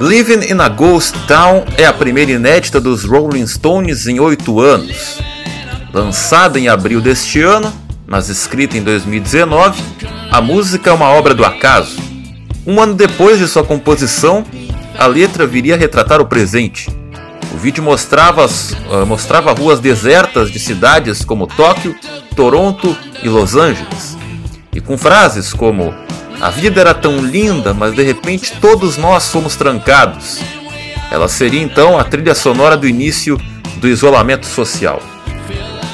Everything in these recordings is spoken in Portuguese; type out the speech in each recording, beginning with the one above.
Living in a Ghost Town é a primeira inédita dos Rolling Stones em oito anos. Lançada em abril deste ano, mas escrita em 2019, a música é uma obra do acaso. Um ano depois de sua composição, a letra viria a retratar o presente. O vídeo mostrava, uh, mostrava ruas desertas de cidades como Tóquio, Toronto e Los Angeles. E com frases como a vida era tão linda, mas de repente todos nós fomos trancados. Ela seria então a trilha sonora do início do isolamento social.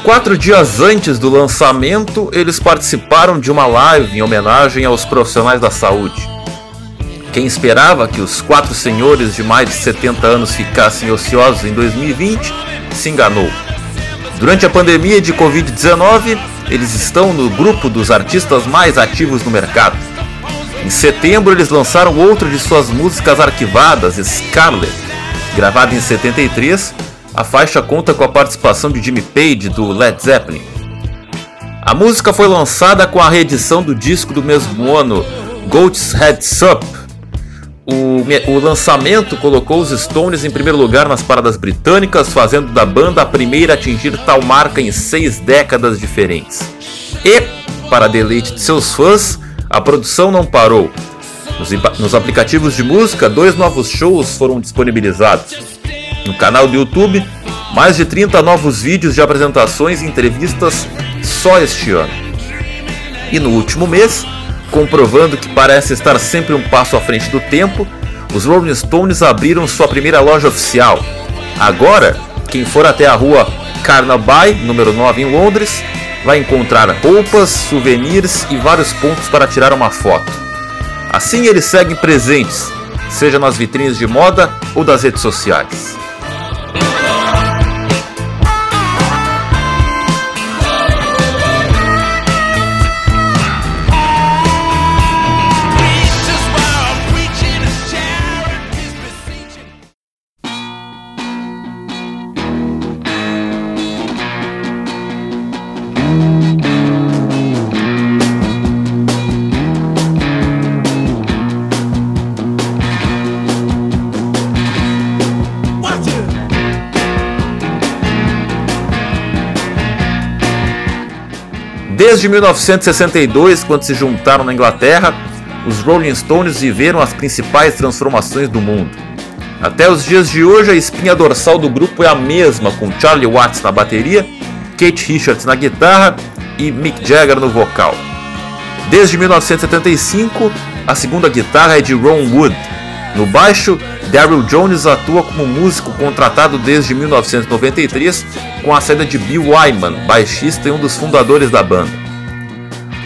Quatro dias antes do lançamento, eles participaram de uma live em homenagem aos profissionais da saúde. Quem esperava que os quatro senhores de mais de 70 anos ficassem ociosos em 2020 se enganou. Durante a pandemia de Covid-19, eles estão no grupo dos artistas mais ativos no mercado. Em setembro, eles lançaram outra de suas músicas arquivadas, Scarlet. Gravada em 73, a faixa conta com a participação de Jimmy Page do Led Zeppelin. A música foi lançada com a reedição do disco do mesmo ano, Goat's Heads Up. O, o lançamento colocou os Stones em primeiro lugar nas paradas britânicas, fazendo da banda a primeira a atingir tal marca em seis décadas diferentes. E, para deleite de seus fãs, a produção não parou. Nos, nos aplicativos de música, dois novos shows foram disponibilizados. No canal do YouTube, mais de 30 novos vídeos de apresentações e entrevistas só este ano. E no último mês, comprovando que parece estar sempre um passo à frente do tempo, os Rolling Stones abriram sua primeira loja oficial. Agora, quem for até a rua Carnaby, número 9 em Londres, vai encontrar roupas, souvenirs e vários pontos para tirar uma foto. Assim eles seguem presentes, seja nas vitrines de moda ou das redes sociais. Desde 1962, quando se juntaram na Inglaterra, os Rolling Stones viveram as principais transformações do mundo. Até os dias de hoje, a espinha dorsal do grupo é a mesma, com Charlie Watts na bateria, Kate Richards na guitarra e Mick Jagger no vocal. Desde 1975, a segunda guitarra é de Ron Wood. No baixo, Daryl Jones atua como músico contratado desde 1993 com a saída de Bill Wyman, baixista e um dos fundadores da banda.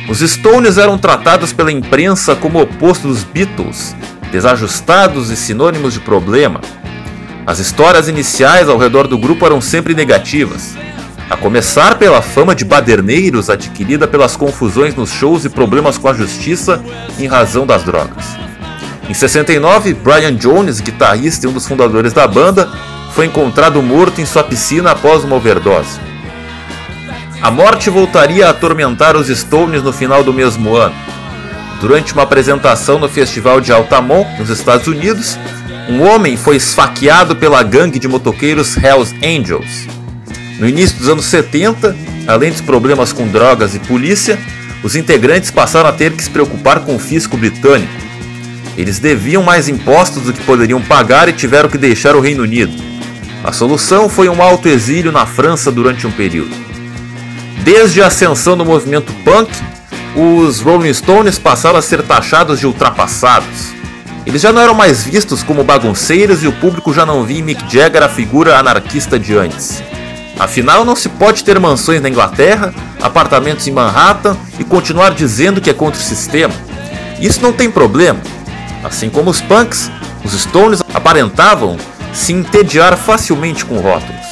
Os Stones eram tratados pela imprensa como oposto dos Beatles, desajustados e sinônimos de problema. As histórias iniciais ao redor do grupo eram sempre negativas, a começar pela fama de baderneiros adquirida pelas confusões nos shows e problemas com a justiça em razão das drogas. Em 69, Brian Jones, guitarrista e um dos fundadores da banda, foi encontrado morto em sua piscina após uma overdose. A morte voltaria a atormentar os Stones no final do mesmo ano. Durante uma apresentação no Festival de Altamont, nos Estados Unidos, um homem foi esfaqueado pela gangue de motoqueiros Hells Angels. No início dos anos 70, além dos problemas com drogas e polícia, os integrantes passaram a ter que se preocupar com o fisco britânico. Eles deviam mais impostos do que poderiam pagar e tiveram que deixar o Reino Unido. A solução foi um alto exílio na França durante um período. Desde a ascensão do movimento punk, os Rolling Stones passaram a ser taxados de ultrapassados. Eles já não eram mais vistos como bagunceiros e o público já não via em Mick Jagger a figura anarquista de antes. Afinal, não se pode ter mansões na Inglaterra, apartamentos em Manhattan e continuar dizendo que é contra o sistema. Isso não tem problema. Assim como os punks, os Stones aparentavam se entediar facilmente com rótulos.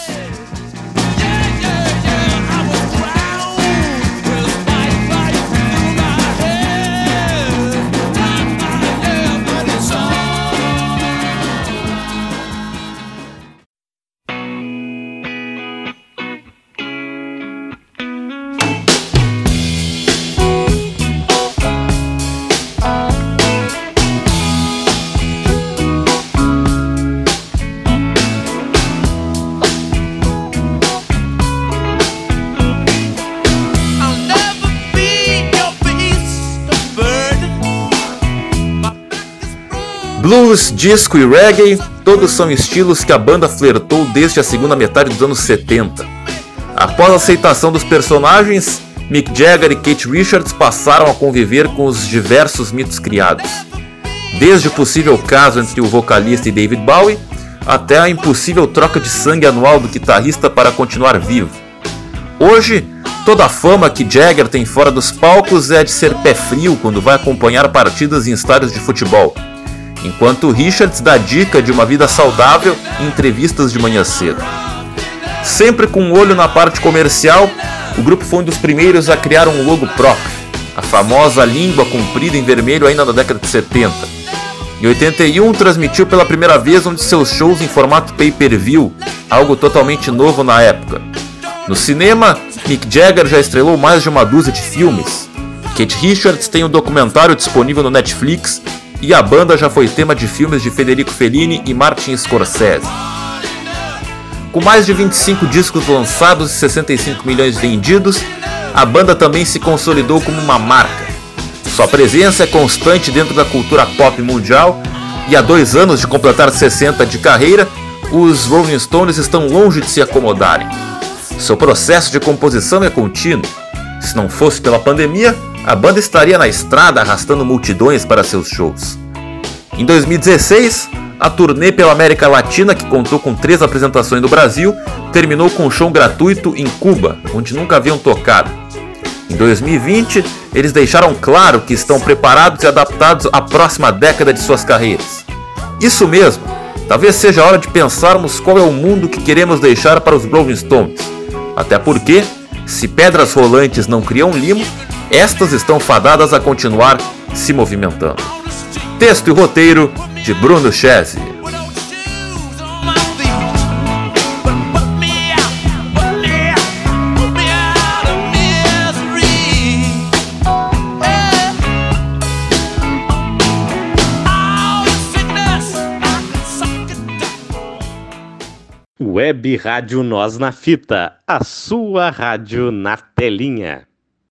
Blues, disco e reggae, todos são estilos que a banda flertou desde a segunda metade dos anos 70. Após a aceitação dos personagens, Mick Jagger e Kate Richards passaram a conviver com os diversos mitos criados. Desde o possível caso entre o vocalista e David Bowie, até a impossível troca de sangue anual do guitarrista para continuar vivo. Hoje, toda a fama que Jagger tem fora dos palcos é de ser pé frio quando vai acompanhar partidas em estádios de futebol enquanto Richards dá dica de uma vida saudável em entrevistas de manhã cedo. Sempre com um olho na parte comercial, o grupo foi um dos primeiros a criar um logo próprio, a famosa língua comprida em vermelho ainda na década de 70. Em 81, transmitiu pela primeira vez um de seus shows em formato pay-per-view, algo totalmente novo na época. No cinema, Mick Jagger já estrelou mais de uma dúzia de filmes. Kate Richards tem um documentário disponível no Netflix e a banda já foi tema de filmes de Federico Fellini e Martin Scorsese. Com mais de 25 discos lançados e 65 milhões vendidos, a banda também se consolidou como uma marca. Sua presença é constante dentro da cultura pop mundial e há dois anos de completar 60 de carreira, os Rolling Stones estão longe de se acomodarem. Seu processo de composição é contínuo. Se não fosse pela pandemia, a banda estaria na estrada arrastando multidões para seus shows. Em 2016, a turnê pela América Latina, que contou com três apresentações no Brasil, terminou com um show gratuito em Cuba, onde nunca haviam tocado. Em 2020, eles deixaram claro que estão preparados e adaptados à próxima década de suas carreiras. Isso mesmo, talvez seja a hora de pensarmos qual é o mundo que queremos deixar para os Rolling Stones. Até porque, se pedras rolantes não criam limo, estas estão fadadas a continuar se movimentando. Texto e roteiro de Bruno Chese. Web Rádio Nós na Fita, a sua rádio na telinha.